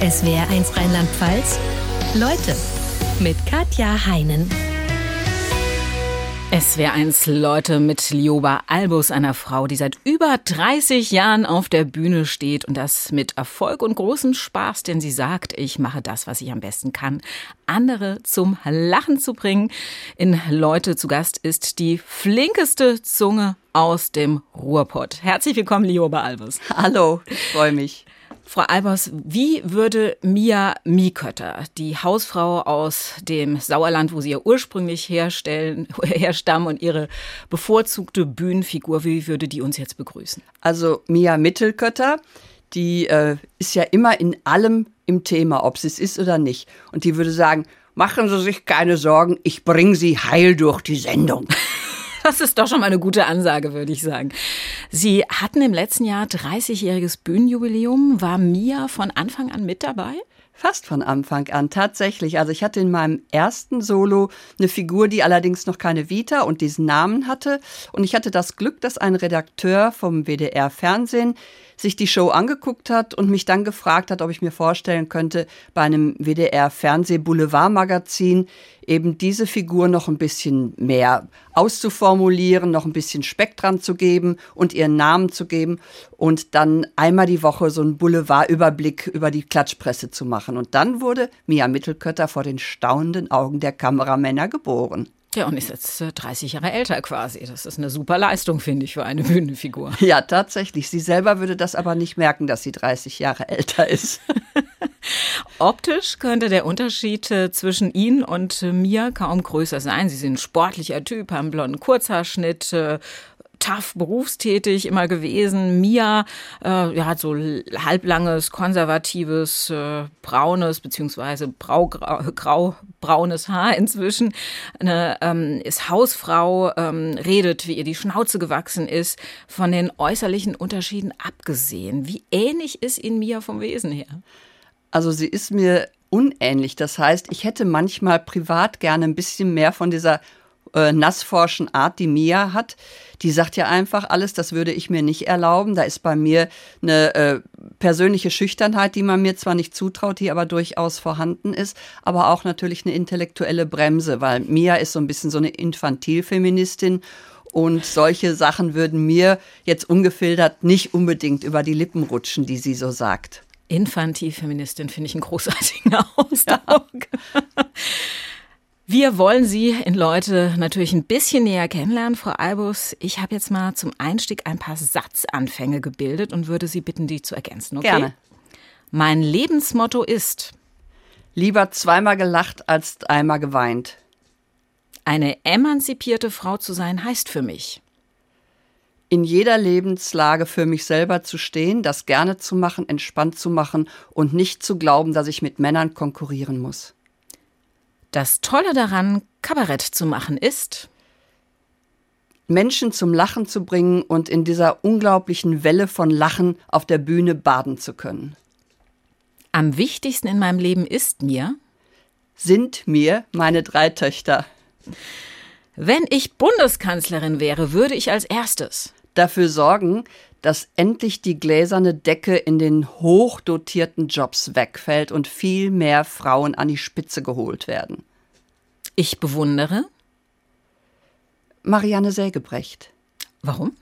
SWR1 Rheinland-Pfalz. Leute mit Katja Heinen. SWR1 Leute mit Lioba Albus, einer Frau, die seit über 30 Jahren auf der Bühne steht und das mit Erfolg und großem Spaß, denn sie sagt, ich mache das, was ich am besten kann, andere zum Lachen zu bringen. In Leute zu Gast ist die flinkeste Zunge aus dem Ruhrpott. Herzlich willkommen, Lioba Albus. Hallo, ich freue mich. Frau Albers, wie würde Mia Miekötter, die Hausfrau aus dem Sauerland, wo Sie ja ursprünglich herstellen, herstammen und Ihre bevorzugte Bühnenfigur, wie würde die uns jetzt begrüßen? Also Mia Mittelkötter, die äh, ist ja immer in allem im Thema, ob sie es ist oder nicht. Und die würde sagen, machen Sie sich keine Sorgen, ich bringe Sie heil durch die Sendung. Das ist doch schon mal eine gute Ansage, würde ich sagen. Sie hatten im letzten Jahr 30-jähriges Bühnenjubiläum. War Mia von Anfang an mit dabei? Fast von Anfang an, tatsächlich. Also ich hatte in meinem ersten Solo eine Figur, die allerdings noch keine Vita und diesen Namen hatte. Und ich hatte das Glück, dass ein Redakteur vom WDR Fernsehen sich die Show angeguckt hat und mich dann gefragt hat, ob ich mir vorstellen könnte, bei einem WDR Fernseh Boulevard Magazin eben diese Figur noch ein bisschen mehr auszuformulieren, noch ein bisschen Speck dran zu geben und ihren Namen zu geben und dann einmal die Woche so einen Boulevardüberblick über die Klatschpresse zu machen. Und dann wurde Mia Mittelkötter vor den staunenden Augen der Kameramänner geboren. Ja, und ist jetzt 30 Jahre älter quasi. Das ist eine super Leistung, finde ich, für eine Bühnenfigur. Ja, tatsächlich. Sie selber würde das aber nicht merken, dass sie 30 Jahre älter ist. Optisch könnte der Unterschied äh, zwischen Ihnen und mir kaum größer sein. Sie sind ein sportlicher Typ, haben blonden Kurzhaarschnitt, äh, tough berufstätig immer gewesen. Mia äh, ja, hat so halblanges, konservatives, äh, braunes beziehungsweise grau-braunes Haar inzwischen. Eine, ähm, ist Hausfrau, ähm, redet, wie ihr die Schnauze gewachsen ist. Von den äußerlichen Unterschieden abgesehen. Wie ähnlich ist Ihnen Mia vom Wesen her? Also sie ist mir unähnlich. Das heißt, ich hätte manchmal privat gerne ein bisschen mehr von dieser äh, nassforschen Art, die Mia hat. Die sagt ja einfach alles, das würde ich mir nicht erlauben. Da ist bei mir eine äh, persönliche Schüchternheit, die man mir zwar nicht zutraut, die aber durchaus vorhanden ist, aber auch natürlich eine intellektuelle Bremse, weil Mia ist so ein bisschen so eine Infantilfeministin und solche Sachen würden mir jetzt ungefiltert nicht unbedingt über die Lippen rutschen, die sie so sagt. Infantilfeministin finde ich einen großartigen Ausdruck. Ja. Wir wollen Sie in Leute natürlich ein bisschen näher kennenlernen, Frau Albus. Ich habe jetzt mal zum Einstieg ein paar Satzanfänge gebildet und würde Sie bitten, die zu ergänzen. Okay? Gerne. Mein Lebensmotto ist Lieber zweimal gelacht als einmal geweint. Eine emanzipierte Frau zu sein heißt für mich in jeder Lebenslage für mich selber zu stehen, das gerne zu machen, entspannt zu machen und nicht zu glauben, dass ich mit Männern konkurrieren muss. Das Tolle daran, Kabarett zu machen, ist, Menschen zum Lachen zu bringen und in dieser unglaublichen Welle von Lachen auf der Bühne baden zu können. Am wichtigsten in meinem Leben ist mir, sind mir meine drei Töchter. Wenn ich Bundeskanzlerin wäre, würde ich als erstes dafür sorgen, dass endlich die gläserne Decke in den hochdotierten Jobs wegfällt und viel mehr Frauen an die Spitze geholt werden. Ich bewundere Marianne Sägebrecht. Warum?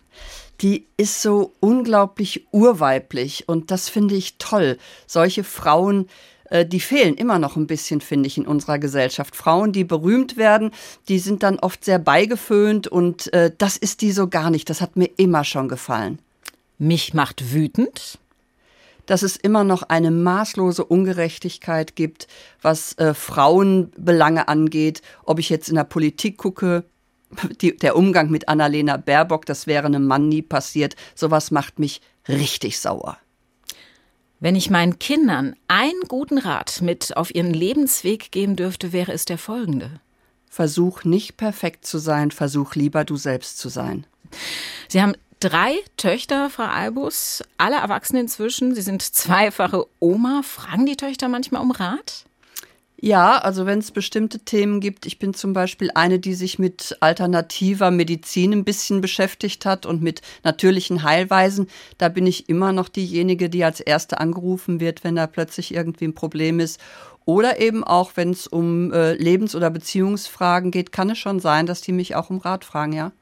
Die ist so unglaublich urweiblich und das finde ich toll. Solche Frauen, äh, die fehlen immer noch ein bisschen, finde ich, in unserer Gesellschaft. Frauen, die berühmt werden, die sind dann oft sehr beigeföhnt und äh, das ist die so gar nicht. Das hat mir immer schon gefallen. Mich macht wütend, dass es immer noch eine maßlose Ungerechtigkeit gibt, was äh, Frauenbelange angeht. Ob ich jetzt in der Politik gucke, die, der Umgang mit Annalena Baerbock, das wäre einem Mann nie passiert. Sowas macht mich richtig sauer. Wenn ich meinen Kindern einen guten Rat mit auf ihren Lebensweg geben dürfte, wäre es der folgende. Versuch nicht perfekt zu sein, versuch lieber du selbst zu sein. Sie haben drei Töchter, Frau Albus, alle erwachsen inzwischen. Sie sind zweifache Oma. Fragen die Töchter manchmal um Rat? Ja, also wenn es bestimmte Themen gibt, ich bin zum Beispiel eine, die sich mit alternativer Medizin ein bisschen beschäftigt hat und mit natürlichen Heilweisen, da bin ich immer noch diejenige, die als Erste angerufen wird, wenn da plötzlich irgendwie ein Problem ist. Oder eben auch, wenn es um äh, Lebens- oder Beziehungsfragen geht, kann es schon sein, dass die mich auch um Rat fragen, ja.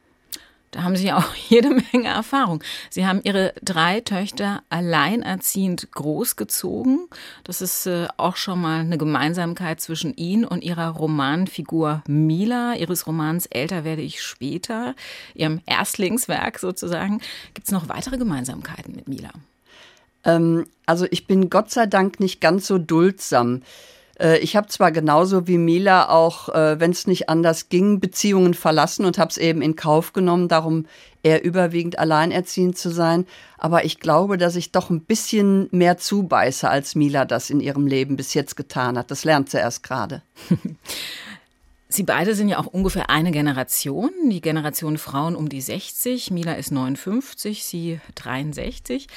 Da haben Sie auch jede Menge Erfahrung. Sie haben Ihre drei Töchter alleinerziehend großgezogen. Das ist äh, auch schon mal eine Gemeinsamkeit zwischen Ihnen und Ihrer Romanfigur Mila, Ihres Romans Älter werde ich später, Ihrem Erstlingswerk sozusagen. Gibt es noch weitere Gemeinsamkeiten mit Mila? Ähm, also ich bin Gott sei Dank nicht ganz so duldsam. Äh, ich habe zwar genauso wie Mila auch, äh, wenn es nicht anders ging, Beziehungen verlassen und habe es eben in Kauf genommen, darum eher überwiegend alleinerziehend zu sein. Aber ich glaube, dass ich doch ein bisschen mehr zubeiße, als Mila das in ihrem Leben bis jetzt getan hat. Das lernt sie erst gerade. Sie beide sind ja auch ungefähr eine Generation, die Generation Frauen um die 60. Mila ist 59, sie 63.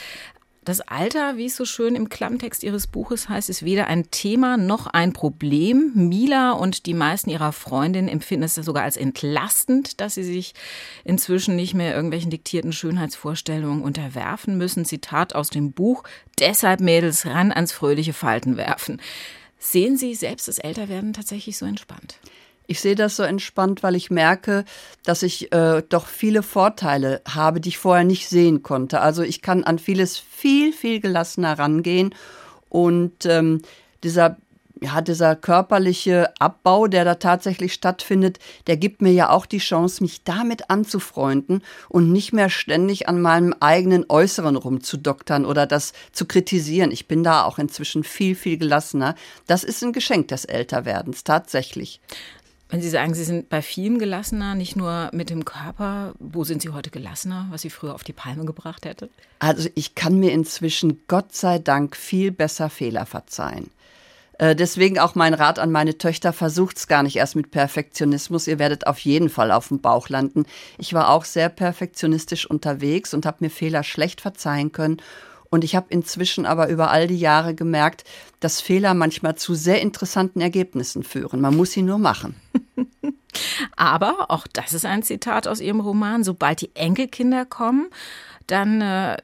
Das Alter, wie es so schön im Klammtext Ihres Buches heißt, ist weder ein Thema noch ein Problem. Mila und die meisten ihrer Freundinnen empfinden es sogar als entlastend, dass sie sich inzwischen nicht mehr irgendwelchen diktierten Schönheitsvorstellungen unterwerfen müssen. Zitat aus dem Buch, deshalb Mädels ran ans fröhliche Falten werfen. Sehen Sie selbst das Älterwerden tatsächlich so entspannt? Ich sehe das so entspannt, weil ich merke, dass ich äh, doch viele Vorteile habe, die ich vorher nicht sehen konnte. Also ich kann an vieles viel, viel gelassener rangehen. Und ähm, dieser, ja, dieser körperliche Abbau, der da tatsächlich stattfindet, der gibt mir ja auch die Chance, mich damit anzufreunden und nicht mehr ständig an meinem eigenen Äußeren rumzudoktern oder das zu kritisieren. Ich bin da auch inzwischen viel, viel gelassener. Das ist ein Geschenk des Älterwerdens, tatsächlich. Wenn Sie sagen, Sie sind bei vielen gelassener, nicht nur mit dem Körper, wo sind Sie heute gelassener, was Sie früher auf die Palme gebracht hätte? Also ich kann mir inzwischen Gott sei Dank viel besser Fehler verzeihen. Äh, deswegen auch mein Rat an meine Töchter, versucht's gar nicht erst mit Perfektionismus. Ihr werdet auf jeden Fall auf dem Bauch landen. Ich war auch sehr perfektionistisch unterwegs und habe mir Fehler schlecht verzeihen können. Und ich habe inzwischen aber über all die Jahre gemerkt, dass Fehler manchmal zu sehr interessanten Ergebnissen führen. Man muss sie nur machen. Aber, auch das ist ein Zitat aus Ihrem Roman, sobald die Enkelkinder kommen, dann äh,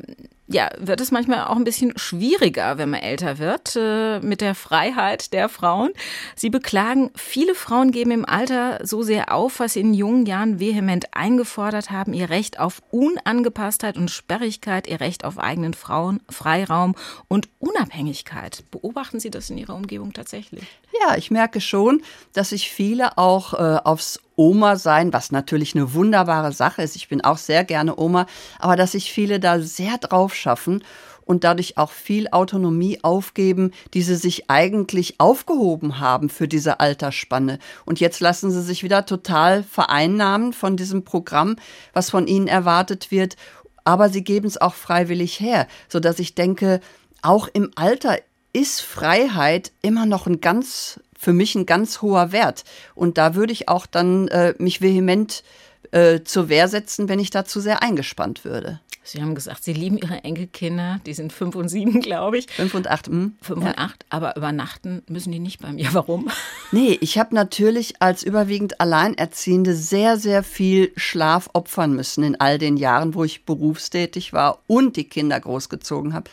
ja, wird es manchmal auch ein bisschen schwieriger, wenn man älter wird, äh, mit der Freiheit der Frauen. Sie beklagen, viele Frauen geben im Alter so sehr auf, was sie in jungen Jahren vehement eingefordert haben, ihr Recht auf Unangepasstheit und Sperrigkeit, ihr Recht auf eigenen Frauen, Freiraum und Unabhängigkeit. Beobachten Sie das in Ihrer Umgebung tatsächlich? Ja, ich merke schon, dass sich viele auch äh, aufs Oma sein, was natürlich eine wunderbare Sache ist. Ich bin auch sehr gerne Oma, aber dass sich viele da sehr drauf schaffen und dadurch auch viel Autonomie aufgeben, die sie sich eigentlich aufgehoben haben für diese Altersspanne. Und jetzt lassen sie sich wieder total vereinnahmen von diesem Programm, was von ihnen erwartet wird. Aber sie geben es auch freiwillig her, so dass ich denke, auch im Alter ist Freiheit immer noch ein ganz, für mich ein ganz hoher Wert. Und da würde ich auch dann äh, mich vehement äh, zur Wehr setzen, wenn ich da zu sehr eingespannt würde. Sie haben gesagt, Sie lieben Ihre Enkelkinder, die sind fünf und sieben, glaube ich. Fünf und acht. Mh. Fünf ja. und acht, aber übernachten müssen die nicht bei mir. Warum? Nee, ich habe natürlich als überwiegend Alleinerziehende sehr, sehr viel Schlaf opfern müssen in all den Jahren, wo ich berufstätig war und die Kinder großgezogen habe.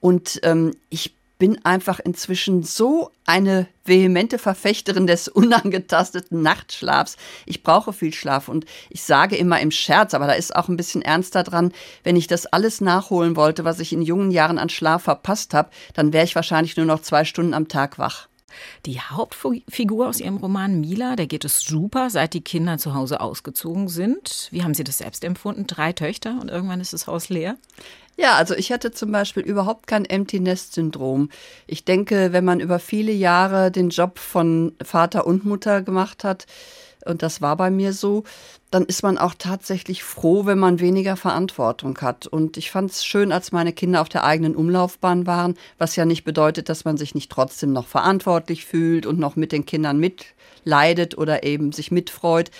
Und ähm, ich bin einfach inzwischen so eine vehemente Verfechterin des unangetasteten Nachtschlafs. Ich brauche viel Schlaf und ich sage immer im Scherz, aber da ist auch ein bisschen ernster dran, wenn ich das alles nachholen wollte, was ich in jungen Jahren an Schlaf verpasst habe, dann wäre ich wahrscheinlich nur noch zwei Stunden am Tag wach. Die Hauptfigur aus Ihrem Roman Mila, der geht es super, seit die Kinder zu Hause ausgezogen sind. Wie haben Sie das selbst empfunden? Drei Töchter und irgendwann ist das Haus leer? Ja, also ich hatte zum Beispiel überhaupt kein Empty Nest Syndrom. Ich denke, wenn man über viele Jahre den Job von Vater und Mutter gemacht hat, und das war bei mir so, dann ist man auch tatsächlich froh, wenn man weniger Verantwortung hat. Und ich fand es schön, als meine Kinder auf der eigenen Umlaufbahn waren, was ja nicht bedeutet, dass man sich nicht trotzdem noch verantwortlich fühlt und noch mit den Kindern mitleidet oder eben sich mitfreut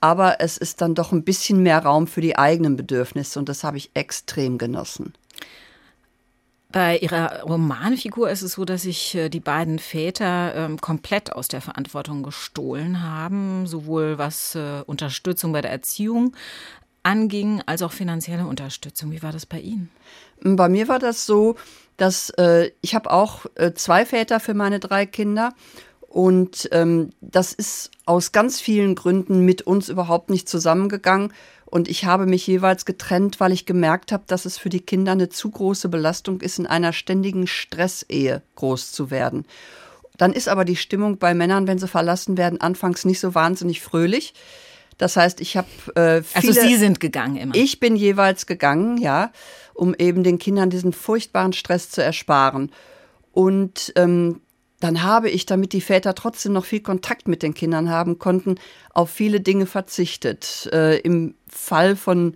aber es ist dann doch ein bisschen mehr Raum für die eigenen Bedürfnisse und das habe ich extrem genossen. Bei ihrer Romanfigur ist es so, dass sich äh, die beiden Väter ähm, komplett aus der Verantwortung gestohlen haben, sowohl was äh, Unterstützung bei der Erziehung anging, als auch finanzielle Unterstützung. Wie war das bei Ihnen? Bei mir war das so, dass äh, ich habe auch äh, zwei Väter für meine drei Kinder und ähm, das ist aus ganz vielen Gründen mit uns überhaupt nicht zusammengegangen. Und ich habe mich jeweils getrennt, weil ich gemerkt habe, dass es für die Kinder eine zu große Belastung ist, in einer ständigen Stressehe groß zu werden. Dann ist aber die Stimmung bei Männern, wenn sie verlassen werden, anfangs nicht so wahnsinnig fröhlich. Das heißt, ich habe äh, viele, Also Sie sind gegangen immer. Ich bin jeweils gegangen, ja, um eben den Kindern diesen furchtbaren Stress zu ersparen. Und ähm, dann habe ich, damit die Väter trotzdem noch viel Kontakt mit den Kindern haben konnten, auf viele Dinge verzichtet. Äh, Im Fall von,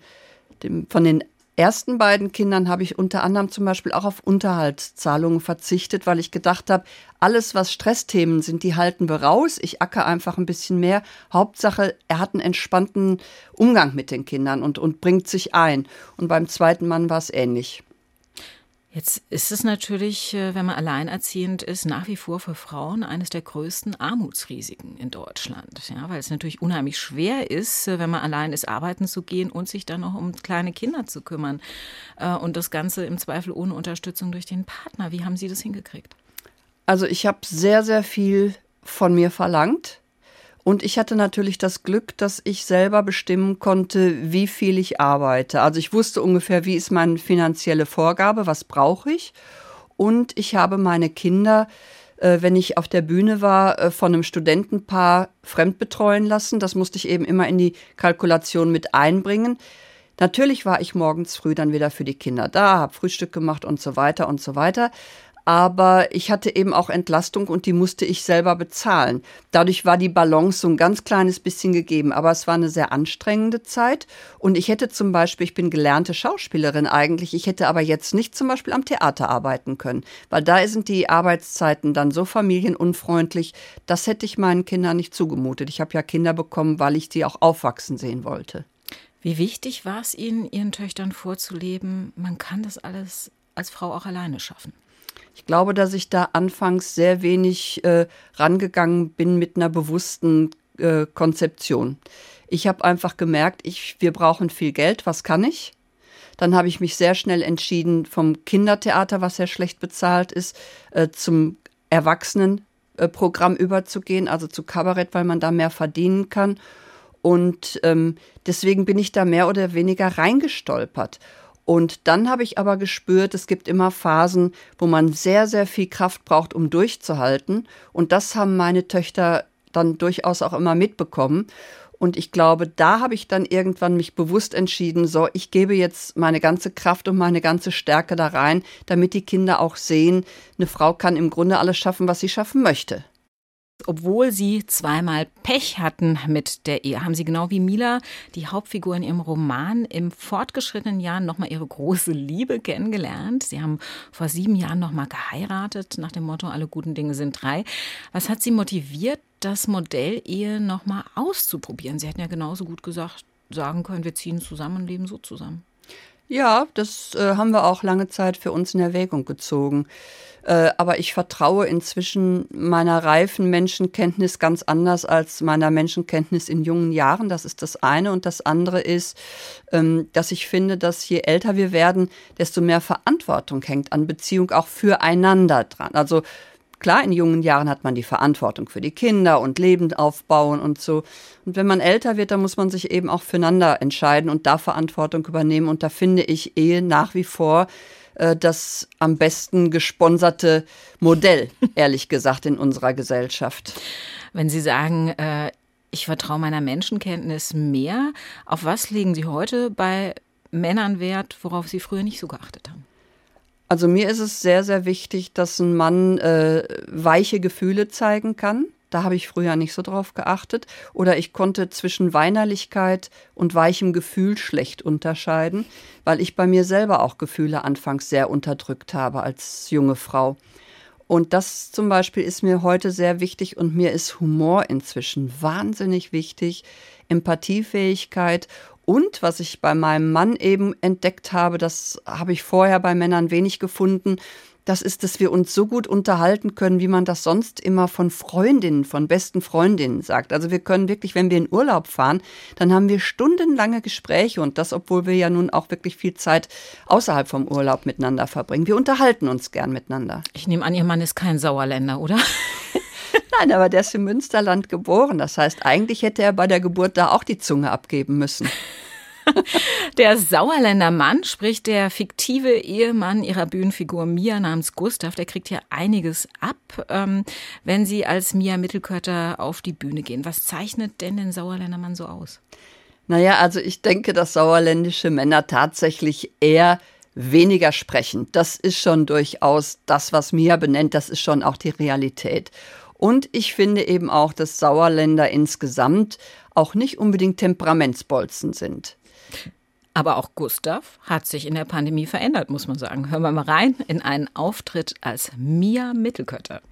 dem, von den ersten beiden Kindern habe ich unter anderem zum Beispiel auch auf Unterhaltszahlungen verzichtet, weil ich gedacht habe, alles, was Stressthemen sind, die halten wir raus. Ich acker einfach ein bisschen mehr. Hauptsache, er hat einen entspannten Umgang mit den Kindern und, und bringt sich ein. Und beim zweiten Mann war es ähnlich. Jetzt ist es natürlich, äh, wenn man alleinerziehend ist, nach wie vor für Frauen eines der größten Armutsrisiken in Deutschland. Ja, weil es natürlich unheimlich schwer ist, äh, wenn man allein ist, arbeiten zu gehen und sich dann noch um kleine Kinder zu kümmern. Äh, und das Ganze im Zweifel ohne Unterstützung durch den Partner. Wie haben Sie das hingekriegt? Also ich habe sehr, sehr viel von mir verlangt. Und ich hatte natürlich das Glück, dass ich selber bestimmen konnte, wie viel ich arbeite. Also ich wusste ungefähr, wie ist meine finanzielle Vorgabe, was brauche ich. Und ich habe meine Kinder, äh, wenn ich auf der Bühne war, äh, von einem Studentenpaar fremdbetreuen lassen. Das musste ich eben immer in die Kalkulation mit einbringen. Natürlich war ich morgens früh dann wieder für die Kinder da, habe Frühstück gemacht und so weiter und so weiter aber ich hatte eben auch Entlastung und die musste ich selber bezahlen. Dadurch war die Balance so ein ganz kleines bisschen gegeben, aber es war eine sehr anstrengende Zeit und ich hätte zum Beispiel, ich bin gelernte Schauspielerin eigentlich, ich hätte aber jetzt nicht zum Beispiel am Theater arbeiten können, weil da sind die Arbeitszeiten dann so familienunfreundlich, das hätte ich meinen Kindern nicht zugemutet. Ich habe ja Kinder bekommen, weil ich die auch aufwachsen sehen wollte. Wie wichtig war es Ihnen, Ihren Töchtern vorzuleben, man kann das alles als Frau auch alleine schaffen? Ich glaube, dass ich da anfangs sehr wenig äh, rangegangen bin mit einer bewussten äh, Konzeption. Ich habe einfach gemerkt, ich, wir brauchen viel Geld, was kann ich? Dann habe ich mich sehr schnell entschieden, vom Kindertheater, was sehr schlecht bezahlt ist, äh, zum Erwachsenenprogramm überzugehen, also zu Kabarett, weil man da mehr verdienen kann. Und ähm, deswegen bin ich da mehr oder weniger reingestolpert. Und dann habe ich aber gespürt, es gibt immer Phasen, wo man sehr, sehr viel Kraft braucht, um durchzuhalten. Und das haben meine Töchter dann durchaus auch immer mitbekommen. Und ich glaube, da habe ich dann irgendwann mich bewusst entschieden, so, ich gebe jetzt meine ganze Kraft und meine ganze Stärke da rein, damit die Kinder auch sehen, eine Frau kann im Grunde alles schaffen, was sie schaffen möchte. Obwohl sie zweimal Pech hatten mit der Ehe, haben sie genau wie Mila, die Hauptfigur in ihrem Roman, im fortgeschrittenen Jahren nochmal ihre große Liebe kennengelernt. Sie haben vor sieben Jahren nochmal geheiratet, nach dem Motto, alle guten Dinge sind drei. Was hat sie motiviert, das Modell Ehe nochmal auszuprobieren? Sie hätten ja genauso gut gesagt, sagen können, wir ziehen zusammen und leben so zusammen. Ja, das äh, haben wir auch lange Zeit für uns in Erwägung gezogen. Äh, aber ich vertraue inzwischen meiner reifen Menschenkenntnis ganz anders als meiner Menschenkenntnis in jungen Jahren. Das ist das eine. Und das andere ist, ähm, dass ich finde, dass je älter wir werden, desto mehr Verantwortung hängt an Beziehung auch füreinander dran. Also Klar, in jungen Jahren hat man die Verantwortung für die Kinder und Leben aufbauen und so. Und wenn man älter wird, dann muss man sich eben auch füreinander entscheiden und da Verantwortung übernehmen. Und da finde ich Ehe nach wie vor äh, das am besten gesponserte Modell, ehrlich gesagt, in unserer Gesellschaft. Wenn Sie sagen, äh, ich vertraue meiner Menschenkenntnis mehr, auf was legen Sie heute bei Männern Wert, worauf Sie früher nicht so geachtet haben? Also mir ist es sehr, sehr wichtig, dass ein Mann äh, weiche Gefühle zeigen kann. Da habe ich früher nicht so drauf geachtet. Oder ich konnte zwischen Weinerlichkeit und weichem Gefühl schlecht unterscheiden, weil ich bei mir selber auch Gefühle anfangs sehr unterdrückt habe als junge Frau. Und das zum Beispiel ist mir heute sehr wichtig und mir ist Humor inzwischen wahnsinnig wichtig, Empathiefähigkeit Und was ich bei meinem Mann eben entdeckt habe, das habe ich vorher bei Männern wenig gefunden, das ist, dass wir uns so gut unterhalten können, wie man das sonst immer von Freundinnen, von besten Freundinnen sagt. Also wir können wirklich, wenn wir in Urlaub fahren, dann haben wir stundenlange Gespräche und das, obwohl wir ja nun auch wirklich viel Zeit außerhalb vom Urlaub miteinander verbringen. Wir unterhalten uns gern miteinander. Ich nehme an, Ihr Mann ist kein Sauerländer, oder? Nein, aber der ist im Münsterland geboren. Das heißt, eigentlich hätte er bei der Geburt da auch die Zunge abgeben müssen. Der Sauerländer Mann, sprich der fiktive Ehemann ihrer Bühnenfigur Mia namens Gustav, der kriegt ja einiges ab, ähm, wenn sie als Mia Mittelkötter auf die Bühne gehen. Was zeichnet denn den Sauerländer Mann so aus? Naja, also ich denke, dass sauerländische Männer tatsächlich eher weniger sprechen. Das ist schon durchaus das, was Mia benennt, das ist schon auch die Realität. Und ich finde eben auch, dass Sauerländer insgesamt auch nicht unbedingt Temperamentsbolzen sind. Aber auch Gustav hat sich in der Pandemie verändert, muss man sagen. Hören wir mal rein in einen Auftritt als Mia Mittelkötter.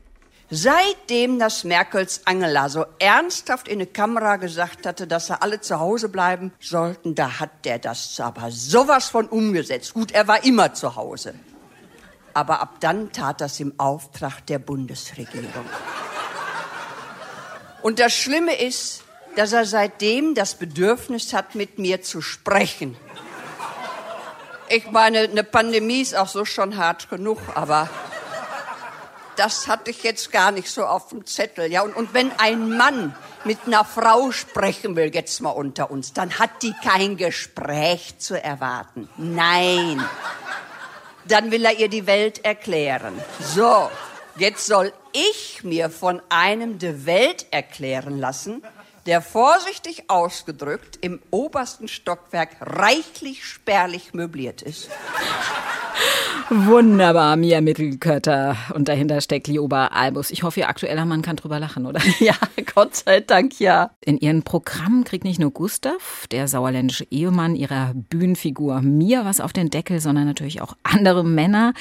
Seitdem das Merkels Angela so ernsthaft in die Kamera gesagt hatte, dass sie alle zu Hause bleiben sollten, da hat der das aber sowas von umgesetzt. Gut, er war immer zu Hause. Aber ab dann tat das im Auftrag der Bundesregierung. Und das Schlimme ist, dass er seitdem das Bedürfnis hat, mit mir zu sprechen. Ich meine, eine Pandemie ist auch so schon hart genug, aber das hatte ich jetzt gar nicht so auf dem Zettel. Ja, und, und wenn ein Mann mit einer Frau sprechen will, jetzt mal unter uns, dann hat die kein Gespräch zu erwarten. Nein. Dann will er ihr die Welt erklären. So, jetzt soll ich mir von einem die Welt erklären lassen, der vorsichtig ausgedrückt im obersten Stockwerk reichlich spärlich möbliert ist. Wunderbar, Mia Mittelkötter. Und dahinter steckt Lioba Albus. Ich hoffe, Ihr aktueller Mann kann drüber lachen, oder? Ja, Gott sei Dank, ja. In Ihren Programmen kriegt nicht nur Gustav, der sauerländische Ehemann ihrer Bühnenfigur Mia, was auf den Deckel, sondern natürlich auch andere Männer.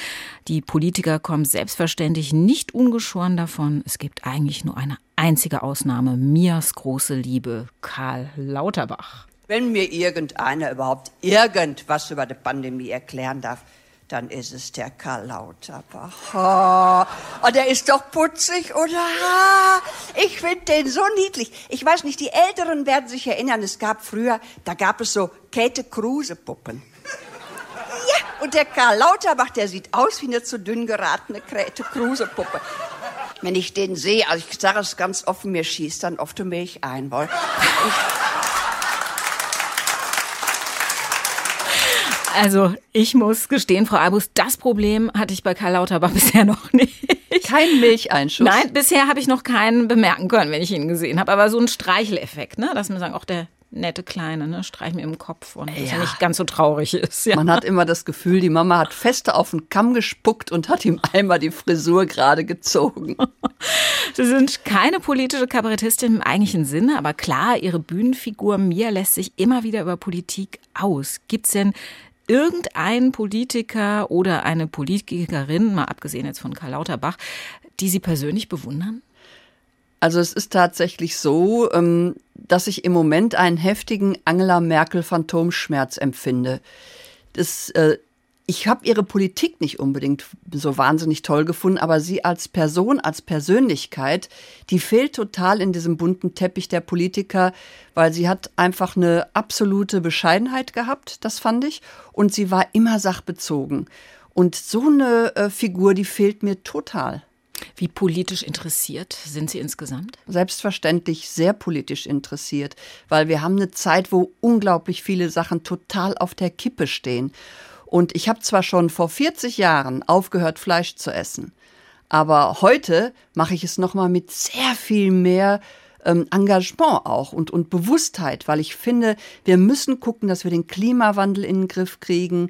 Die Politiker kommen selbstverständlich nicht ungeschoren davon. Es gibt eigentlich nur eine einzige Ausnahme. Mias große Liebe, Karl Lauterbach. Wenn mir irgendeiner überhaupt irgendwas über die Pandemie erklären darf, dann ist es der Karl Lauterbach. Oh, oh der ist doch putzig, oder? Ich finde den so niedlich. Ich weiß nicht, die Älteren werden sich erinnern, es gab früher, da gab es so Käthe Kruse Puppen. Ja, und der Karl Lauterbach, der sieht aus wie eine zu dünn geratene Käthe Kruse Puppe. Wenn ich den sehe, also ich sage es ganz offen, mir schießt dann oft die Milch ein, weil ich Also ich muss gestehen, Frau Albus, das Problem hatte ich bei Karl Lauterbach bisher noch nicht. Kein Milcheinschuss? Nein, bisher habe ich noch keinen bemerken können, wenn ich ihn gesehen habe. Aber so ein Streicheleffekt, ne? dass man sagen, auch der nette Kleine, ne? streich mir im Kopf und ja. dass er nicht ganz so traurig ist. Ja. Man hat immer das Gefühl, die Mama hat feste auf den Kamm gespuckt und hat ihm einmal die Frisur gerade gezogen. Sie sind keine politische Kabarettistin im eigentlichen Sinne, aber klar, ihre Bühnenfigur Mia lässt sich immer wieder über Politik aus. Gibt's denn irgendein Politiker oder eine Politikerin, mal abgesehen jetzt von Karl Lauterbach, die Sie persönlich bewundern? Also es ist tatsächlich so, ähm, dass ich im Moment einen heftigen Angela Merkel Phantomschmerz empfinde. Das äh, ich habe ihre Politik nicht unbedingt so wahnsinnig toll gefunden, aber sie als Person, als Persönlichkeit, die fehlt total in diesem bunten Teppich der Politiker, weil sie hat einfach eine absolute Bescheidenheit gehabt, das fand ich, und sie war immer sachbezogen. Und so eine äh, Figur, die fehlt mir total. Wie politisch interessiert sind Sie insgesamt? Selbstverständlich sehr politisch interessiert, weil wir haben eine Zeit, wo unglaublich viele Sachen total auf der Kippe stehen. Und ich habe zwar schon vor 40 Jahren aufgehört, Fleisch zu essen, aber heute mache ich es nochmal mit sehr viel mehr ähm, Engagement auch und, und Bewusstheit, weil ich finde, wir müssen gucken, dass wir den Klimawandel in den Griff kriegen.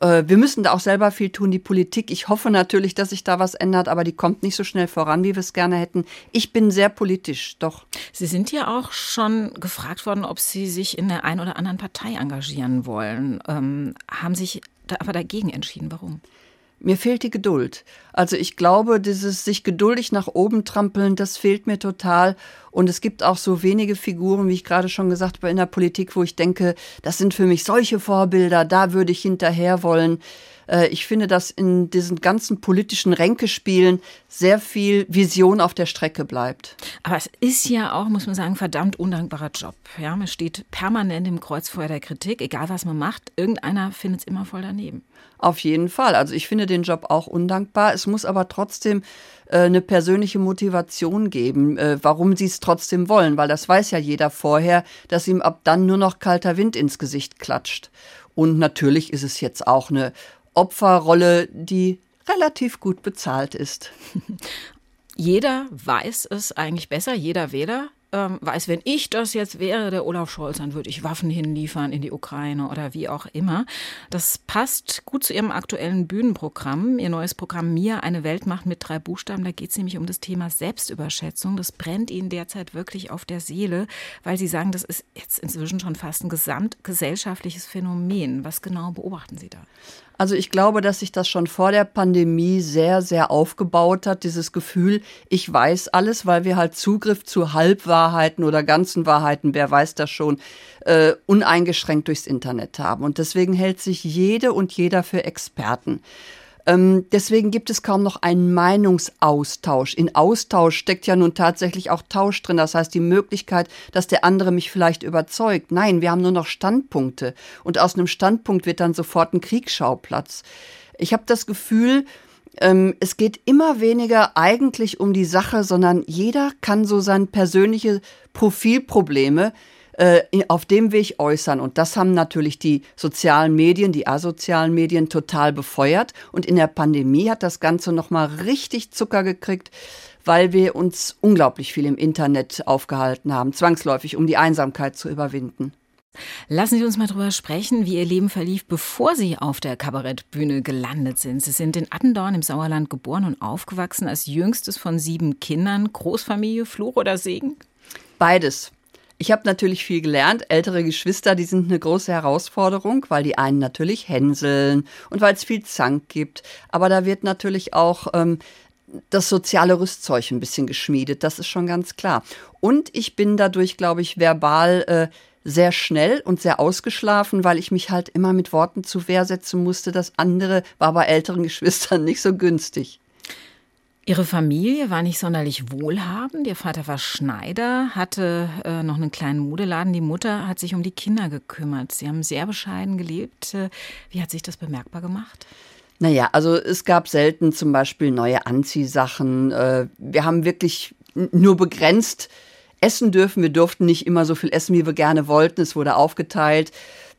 Äh, wir müssen da auch selber viel tun, die Politik. Ich hoffe natürlich, dass sich da was ändert, aber die kommt nicht so schnell voran, wie wir es gerne hätten. Ich bin sehr politisch, doch. Sie sind ja auch schon gefragt worden, ob Sie sich in der einen oder anderen Partei engagieren wollen. Ähm, haben sich da aber dagegen entschieden. Warum? Mir fehlt die Geduld. Also ich glaube, dieses sich geduldig nach oben trampeln, das fehlt mir total. Und es gibt auch so wenige Figuren, wie ich gerade schon gesagt habe, in der Politik, wo ich denke, das sind für mich solche Vorbilder, da würde ich hinterher wollen. Äh, ich finde, dass in diesen ganzen politischen Ränkespielen sehr viel Vision auf der Strecke bleibt. Aber es ist ja auch, muss man sagen, verdammt undankbarer Job. Ja, man steht permanent im Kreuzfeuer der Kritik, egal was man macht. Irgendeiner findet es immer voll daneben. Auf jeden Fall. Also ich finde den Job auch undankbar. Es muss aber trotzdem äh, eine persönliche Motivation geben, äh, warum sie es trotzdem wollen, weil das weiß ja jeder vorher, dass ihm ab dann nur noch kalter Wind ins Gesicht klatscht. Und natürlich ist es jetzt auch eine Opferrolle, die relativ gut bezahlt ist. Jeder weiß es eigentlich besser, jeder Wähler ähm, weiß, wenn ich das jetzt wäre, der Olaf Scholz, dann würde ich Waffen hinliefern in die Ukraine oder wie auch immer. Das passt gut zu Ihrem aktuellen Bühnenprogramm, Ihr neues Programm Mir, eine Weltmacht mit drei Buchstaben. Da geht es nämlich um das Thema Selbstüberschätzung. Das brennt Ihnen derzeit wirklich auf der Seele, weil Sie sagen, das ist jetzt inzwischen schon fast ein gesamtgesellschaftliches Phänomen. Was genau beobachten Sie da? Also ich glaube, dass sich das schon vor der Pandemie sehr, sehr aufgebaut hat, dieses Gefühl, ich weiß alles, weil wir halt Zugriff zu Halbwahrheiten oder ganzen Wahrheiten, wer weiß das schon, äh, uneingeschränkt durchs Internet haben. Und deswegen hält sich jede und jeder für Experten. Ähm, deswegen gibt es kaum noch einen Meinungsaustausch. In Austausch steckt ja nun tatsächlich auch Tausch drin. Das heißt, die Möglichkeit, dass der andere mich vielleicht überzeugt. Nein, wir haben nur noch Standpunkte. Und aus einem Standpunkt wird dann sofort ein Kriegsschauplatz. Ich habe das Gefühl, ähm, es geht immer weniger eigentlich um die Sache, sondern jeder kann so sein persönliche Profilprobleme äh, auf dem Weg äußern. Und das haben natürlich die sozialen Medien, die asozialen Medien total befeuert. Und in der Pandemie hat das Ganze nochmal richtig Zucker gekriegt, weil wir uns unglaublich viel im Internet aufgehalten haben, zwangsläufig, um die Einsamkeit zu überwinden. Lassen Sie uns mal drüber sprechen, wie Ihr Leben verlief, bevor Sie auf der Kabarettbühne gelandet sind. Sie sind in Attendorn im Sauerland geboren und aufgewachsen als jüngstes von sieben Kindern. Großfamilie, Fluch oder Segen? Beides. Ich habe natürlich viel gelernt. Ältere Geschwister, die sind eine große Herausforderung, weil die einen natürlich hänseln und weil es viel Zank gibt. Aber da wird natürlich auch ähm, das soziale Rüstzeug ein bisschen geschmiedet. Das ist schon ganz klar. Und ich bin dadurch, glaube ich, verbal äh, sehr schnell und sehr ausgeschlafen, weil ich mich halt immer mit Worten zu Wehr setzen musste. Das andere war bei älteren Geschwistern nicht so günstig. Ihre Familie war nicht sonderlich wohlhabend. Ihr Vater war Schneider, hatte äh, noch einen kleinen Modeladen. Die Mutter hat sich um die Kinder gekümmert. Sie haben sehr bescheiden gelebt. Äh, wie hat sich das bemerkbar gemacht? Naja, also es gab selten zum Beispiel neue Anziehsachen. Äh, wir haben wirklich nur begrenzt essen dürfen. Wir durften nicht immer so viel essen, wie wir gerne wollten. Es wurde aufgeteilt.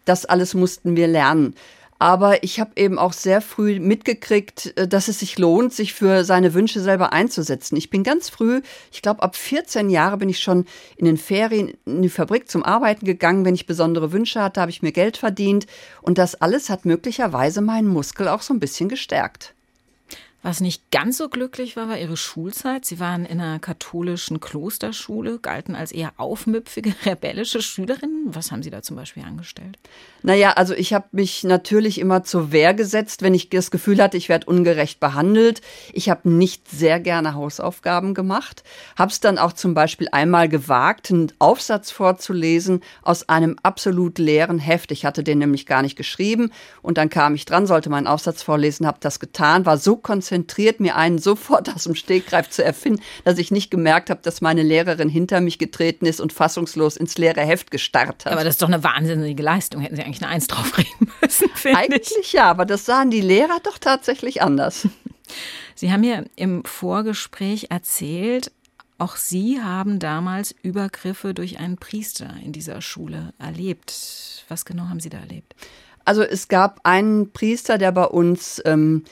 Das alles mussten wir lernen. Aber ich habe eben auch sehr früh mitgekriegt, äh, dass es sich lohnt, sich für seine Wünsche selber einzusetzen. Ich bin ganz früh, ich glaube ab 14 Jahre bin ich schon in den Ferien in die Fabrik zum Arbeiten gegangen. Wenn ich besondere Wünsche hatte, habe ich mir Geld verdient. Und das alles hat möglicherweise meinen Muskel auch so ein bisschen gestärkt. Was nicht ganz so glücklich war, war ihre Schulzeit. Sie waren in einer katholischen Klosterschule, galten als eher aufmüpfige, rebellische Schülerinnen. Was haben Sie da zum Beispiel angestellt? Naja, also ich habe mich natürlich immer zur Wehr gesetzt, wenn ich das Gefühl hatte, ich werde ungerecht behandelt. Ich habe nicht sehr gerne Hausaufgaben gemacht, habe es dann auch zum Beispiel einmal gewagt, einen Aufsatz vorzulesen aus einem absolut leeren Heft. Ich hatte den nämlich gar nicht geschrieben und dann kam ich dran, sollte meinen Aufsatz vorlesen, habe das getan, war so konzentriert, konzentriert, mir einen sofort aus dem Stegreif zu erfinden, dass ich nicht gemerkt habe, dass meine Lehrerin hinter mich getreten ist und fassungslos ins leere Heft gestarrt hat. Aber das ist doch eine wahnsinnige Leistung. Hätten Sie eigentlich eine Eins draufreden müssen, finde Eigentlich ich. ja, aber das sahen die Lehrer doch tatsächlich anders. Sie haben mir im Vorgespräch erzählt, auch Sie haben damals Übergriffe durch einen Priester in dieser Schule erlebt. Was genau haben Sie da erlebt? Also es gab einen Priester, der bei uns ähm,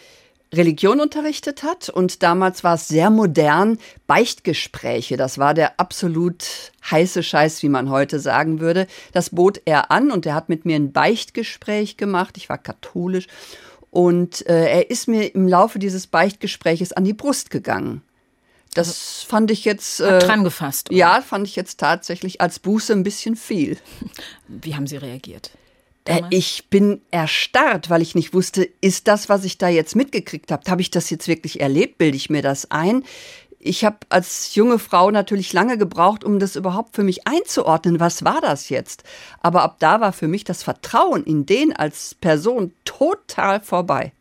Religion unterrichtet hat und damals war es sehr modern, Beichtgespräche, das war der absolut heiße Scheiß, wie man heute sagen würde. Das bot er an und er hat mit mir ein Beichtgespräch gemacht. Ich war katholisch und äh, er ist mir im Laufe dieses Beichtgespräches an die Brust gegangen. Das also, fand ich jetzt. Äh, dran gefasst. Oder? Ja, fand ich jetzt tatsächlich als Buße ein bisschen viel. Wie haben Sie reagiert? Äh, ich bin erstarrt, weil ich nicht wusste, ist das, was ich da jetzt mitgekriegt habe, habe ich das jetzt wirklich erlebt? Bilde ich mir das ein? Ich habe als junge Frau natürlich lange gebraucht, um das überhaupt für mich einzuordnen. Was war das jetzt? Aber ab da war für mich das Vertrauen in den als Person total vorbei.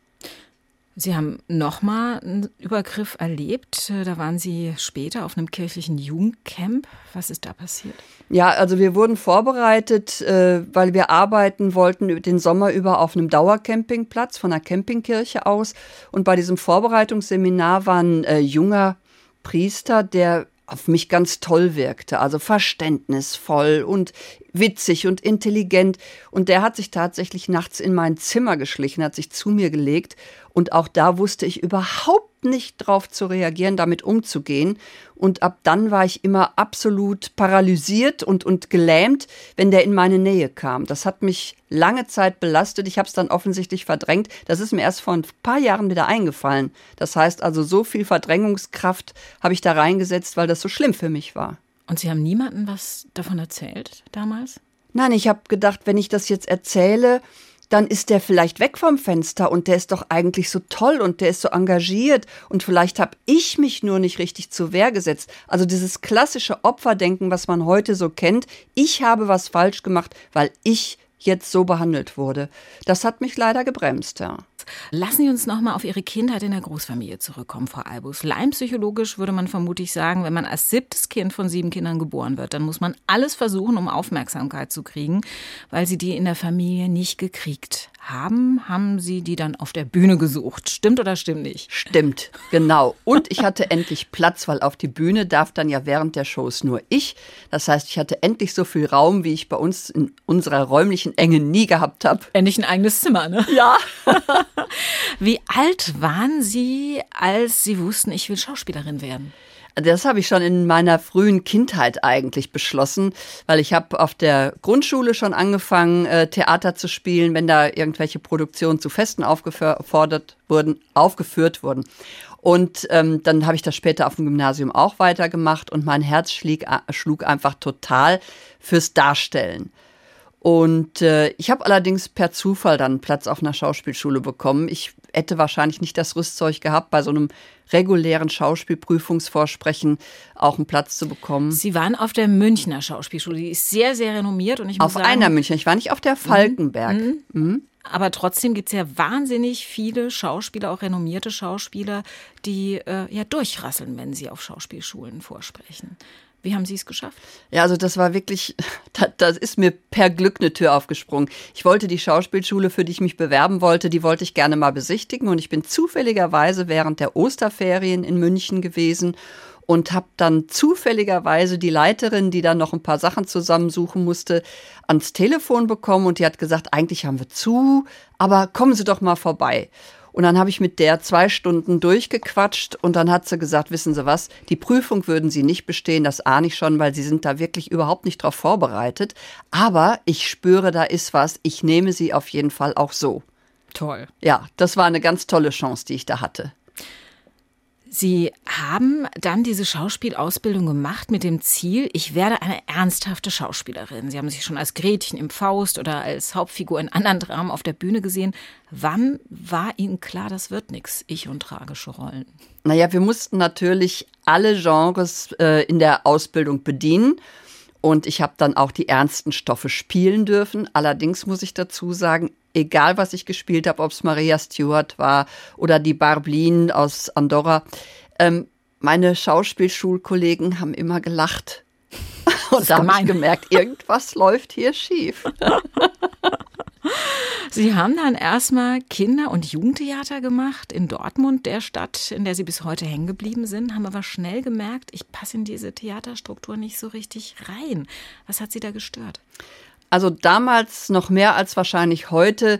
Sie haben nochmal einen Übergriff erlebt. Da waren Sie später auf einem kirchlichen Jugendcamp. Was ist da passiert? Ja, also wir wurden vorbereitet, äh, weil wir arbeiten wollten den Sommer über auf einem Dauercampingplatz von einer Campingkirche aus. Und bei diesem Vorbereitungsseminar war ein äh, junger Priester, der auf mich ganz toll wirkte, also verständnisvoll und witzig und intelligent. Und der hat sich tatsächlich nachts in mein Zimmer geschlichen, hat sich zu mir gelegt. Und auch da wusste ich überhaupt nicht drauf zu reagieren, damit umzugehen. Und ab dann war ich immer absolut paralysiert und, und gelähmt, wenn der in meine Nähe kam. Das hat mich lange Zeit belastet. Ich habe es dann offensichtlich verdrängt. Das ist mir erst vor ein paar Jahren wieder eingefallen. Das heißt also, so viel Verdrängungskraft habe ich da reingesetzt, weil das so schlimm für mich war. Und Sie haben niemandem was davon erzählt damals? Nein, ich habe gedacht, wenn ich das jetzt erzähle, dann ist der vielleicht weg vom Fenster und der ist doch eigentlich so toll und der ist so engagiert und vielleicht habe ich mich nur nicht richtig zur Wehr gesetzt. Also dieses klassische Opferdenken, was man heute so kennt, ich habe was falsch gemacht, weil ich jetzt so behandelt wurde. Das hat mich leider gebremst, ja. Lassen Sie uns noch mal auf Ihre Kindheit in der Großfamilie zurückkommen, Frau Albus. Laimpsychologisch würde man vermutlich sagen, wenn man als siebtes Kind von sieben Kindern geboren wird, dann muss man alles versuchen, um Aufmerksamkeit zu kriegen, weil Sie die in der Familie nicht gekriegt haben, haben Sie die dann auf der Bühne gesucht. Stimmt oder stimmt nicht? Stimmt, genau. Und ich hatte endlich Platz, weil auf die Bühne darf dann ja während der Shows nur ich. Das heißt, ich hatte endlich so viel Raum, wie ich bei uns in unserer räumlichen Enge nie gehabt habe. Endlich ein eigenes Zimmer, ne? Ja. wie alt waren Sie, als Sie wussten, ich will Schauspielerin werden? Das habe ich schon in meiner frühen Kindheit eigentlich beschlossen, weil ich habe auf der Grundschule schon angefangen, äh, Theater zu spielen, wenn da irgendwelche Produktionen zu Festen aufgefordert wurden, aufgeführt wurden. Und ähm, dann habe ich das später auf dem Gymnasium auch weitergemacht und mein Herz schlieg, schlug einfach total fürs Darstellen. Und äh, ich habe allerdings per Zufall dann Platz auf einer Schauspielschule bekommen. Ich hätte wahrscheinlich nicht das Rüstzeug gehabt, bei so einem regulären Schauspielprüfungsvorsprechen auch einen Platz zu bekommen. Sie waren auf der Münchner Schauspielschule, die ist sehr, sehr renommiert. Und ich auf sagen, einer Münchner, ich war nicht auf der Falkenberg. Mhm. Mhm. Aber trotzdem gibt es ja wahnsinnig viele Schauspieler, auch renommierte Schauspieler, die äh, ja durchrasseln, wenn sie auf Schauspielschulen vorsprechen. Wie haben Sie es geschafft? Ja, also das war wirklich, das, das, ist mir per Glück eine Tür aufgesprungen. Ich wollte die Schauspielschule, für die ich mich bewerben wollte, die wollte ich gerne mal besichtigen und ich bin zufälligerweise während der Osterferien in München gewesen und habe dann zufälligerweise die Leiterin, die dann noch ein paar Sachen zusammensuchen musste, ans Telefon bekommen und die hat gesagt, eigentlich haben wir zu, aber kommen Sie doch mal vorbei. Und dann habe ich mit der zwei Stunden durchgequatscht und dann hat sie gesagt, wissen Sie was, die Prüfung würden Sie nicht bestehen, das ahne ich schon, weil Sie sind da wirklich überhaupt nicht drauf vorbereitet. Aber ich spüre, da ist was. Ich nehme Sie auf jeden Fall auch so. Toll. Ja, das war eine ganz tolle Chance, die ich da hatte. Sie haben dann diese Schauspielausbildung gemacht mit dem Ziel, ich werde eine ernsthafte Schauspielerin. Sie haben sich schon als Gretchen im Faust oder als Hauptfigur in anderen Dramen auf der Bühne gesehen. Wann war Ihnen klar, das wird nichts, ich und tragische Rollen? Naja, wir mussten natürlich alle Genres äh, in der Ausbildung bedienen. Und ich habe dann auch die ernsten Stoffe spielen dürfen. Allerdings muss ich dazu sagen, egal was ich gespielt habe, ob es Maria Stewart war oder die Barblin aus Andorra, ähm, meine Schauspielschulkollegen haben immer gelacht. Und da habe ich gemerkt, irgendwas läuft hier schief. Sie haben dann erstmal Kinder- und Jugendtheater gemacht in Dortmund, der Stadt, in der Sie bis heute hängen geblieben sind, haben aber schnell gemerkt, ich passe in diese Theaterstruktur nicht so richtig rein. Was hat Sie da gestört? Also damals noch mehr als wahrscheinlich heute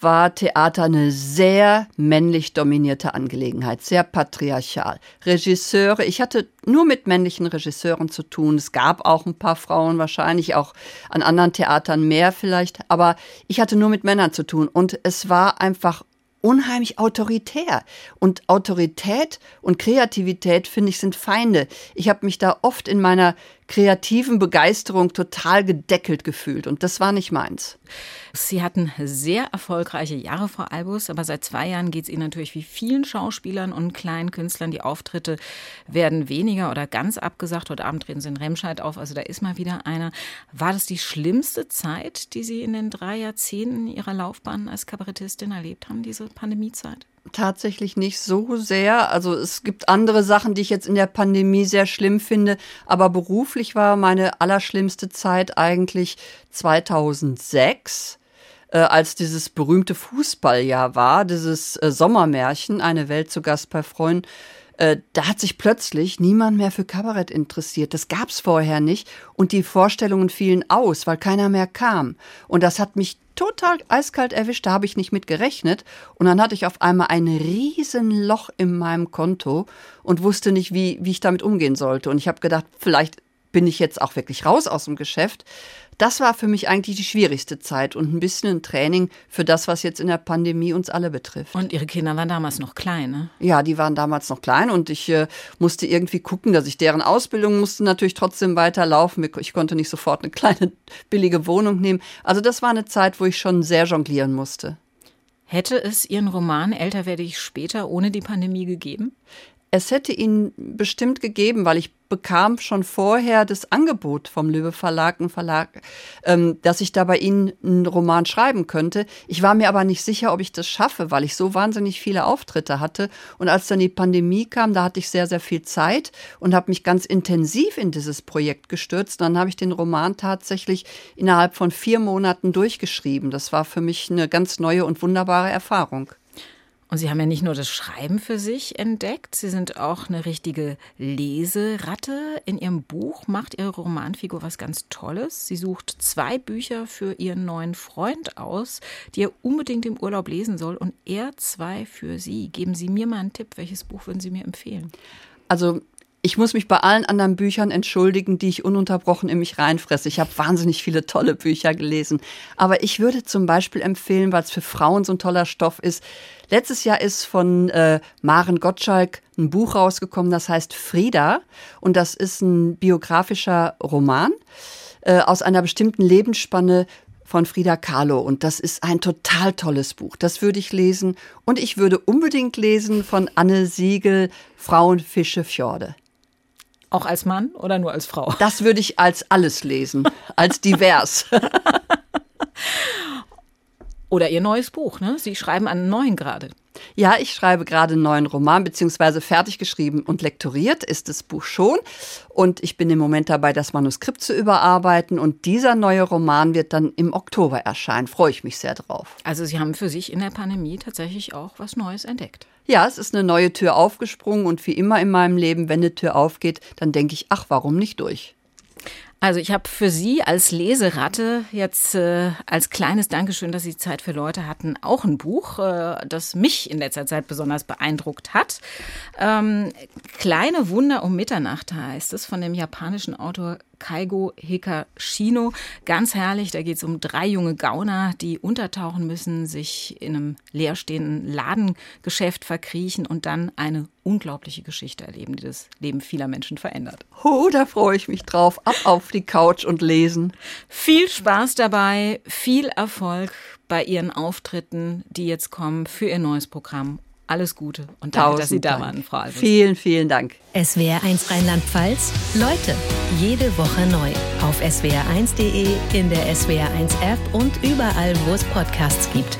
war Theater eine sehr männlich dominierte Angelegenheit, sehr patriarchal. Regisseure, ich hatte nur mit männlichen Regisseuren zu tun. Es gab auch ein paar Frauen wahrscheinlich, auch an anderen Theatern mehr vielleicht, aber ich hatte nur mit Männern zu tun und es war einfach unheimlich autoritär. Und Autorität und Kreativität, finde ich, sind Feinde. Ich habe mich da oft in meiner kreativen Begeisterung total gedeckelt gefühlt. Und das war nicht meins. Sie hatten sehr erfolgreiche Jahre, Frau Albus, aber seit zwei Jahren geht es Ihnen natürlich wie vielen Schauspielern und kleinen Künstlern. Die Auftritte werden weniger oder ganz abgesagt. Heute Abend treten Sie in Remscheid auf, also da ist mal wieder einer. War das die schlimmste Zeit, die Sie in den drei Jahrzehnten Ihrer Laufbahn als Kabarettistin erlebt haben, diese Pandemiezeit? Tatsächlich nicht so sehr. Also es gibt andere Sachen, die ich jetzt in der Pandemie sehr schlimm finde, aber beruflich war meine allerschlimmste Zeit eigentlich 2006 äh, als dieses berühmte Fußballjahr war, dieses äh, Sommermärchen, eine Welt zu Gast bei Freunden. Äh, da hat sich plötzlich niemand mehr für Kabarett interessiert. Das gab's vorher nicht. Und die Vorstellungen fielen aus, weil keiner mehr kam. Und das hat mich total eiskalt erwischt, da habe ich nicht mit gerechnet. Und dann hatte ich auf einmal ein riesen Loch in meinem Konto und wusste nicht, wie, wie ich damit umgehen sollte. Und ich habe gedacht, vielleicht bin ich jetzt auch wirklich raus aus dem Geschäft. Das war für mich eigentlich die schwierigste Zeit und ein bisschen ein Training für das, was jetzt in der Pandemie uns alle betrifft. Und Ihre Kinder waren damals noch klein, ne? Ja, die waren damals noch klein und ich äh, musste irgendwie gucken, dass ich deren Ausbildung musste natürlich trotzdem weiterlaufen. Ich konnte nicht sofort eine kleine billige Wohnung nehmen. Also das war eine Zeit, wo ich schon sehr jonglieren musste. Hätte es Ihren Roman Älter werde ich später ohne die Pandemie gegeben? Es hätte ihn bestimmt gegeben, weil ich bekam schon vorher das Angebot vom Löwe Verlag, ein Verlag, ähm, dass ich da bei Ihnen einen Roman schreiben könnte. Ich war mir aber nicht sicher, ob ich das schaffe, weil ich so wahnsinnig viele Auftritte hatte. Und als dann die Pandemie kam, da hatte ich sehr, sehr viel Zeit und habe mich ganz intensiv in dieses Projekt gestürzt. Dann habe ich den Roman tatsächlich innerhalb von vier Monaten durchgeschrieben. Das war für mich eine ganz neue und wunderbare Erfahrung. Und Sie haben ja nicht nur das Schreiben für sich entdeckt, Sie sind auch eine richtige Leseratte. In Ihrem Buch macht Ihre Romanfigur was ganz Tolles. Sie sucht zwei Bücher für ihren neuen Freund aus, die er unbedingt im Urlaub lesen soll, und er zwei für Sie. Geben Sie mir mal einen Tipp. Welches Buch würden Sie mir empfehlen? Also ich muss mich bei allen anderen Büchern entschuldigen, die ich ununterbrochen in mich reinfresse. Ich habe wahnsinnig viele tolle Bücher gelesen. Aber ich würde zum Beispiel empfehlen, weil es für Frauen so ein toller Stoff ist. Letztes Jahr ist von äh, Maren Gottschalk ein Buch rausgekommen, das heißt Frieda. Und das ist ein biografischer Roman äh, aus einer bestimmten Lebensspanne von Frida Kahlo und das ist ein total tolles Buch. Das würde ich lesen und ich würde unbedingt lesen von Anne Siegel Frauen, Fische, Fjorde. Auch als Mann oder nur als Frau? Das würde ich als alles lesen, als divers. oder Ihr neues Buch, ne? Sie schreiben einen neuen gerade. Ja, ich schreibe gerade einen neuen Roman, beziehungsweise fertig geschrieben und lektoriert ist das Buch schon. Und ich bin im Moment dabei, das Manuskript zu überarbeiten. Und dieser neue Roman wird dann im Oktober erscheinen. Freue ich mich sehr drauf. Also Sie haben für sich in der Pandemie tatsächlich auch was Neues entdeckt. Ja, es ist eine neue Tür aufgesprungen und wie immer in meinem Leben, wenn eine Tür aufgeht, dann denke ich, ach, warum nicht durch? Also ich habe für Sie als Leseratte jetzt äh, als kleines Dankeschön, dass Sie Zeit für Leute hatten, auch ein Buch, äh, das mich in letzter Zeit besonders beeindruckt hat. Ähm, Kleine Wunder um Mitternacht heißt es von dem japanischen Autor Kaigo Hikashino. Ganz herrlich, da geht es um drei junge Gauner, die untertauchen müssen, sich in einem leerstehenden Ladengeschäft verkriechen und dann eine unglaubliche Geschichte erleben, die das Leben vieler Menschen verändert. Oh, da freue ich mich drauf. Ab auf die Couch und lesen. Viel Spaß dabei, viel Erfolg bei Ihren Auftritten, die jetzt kommen für Ihr neues Programm alles Gute und danke, dass Sie da Dank. waren, Frau Albers. Vielen, vielen Dank. SWR1 Rheinland-Pfalz. Leute, jede Woche neu. Auf swr1.de, in der SWR1 App und überall, wo es Podcasts gibt.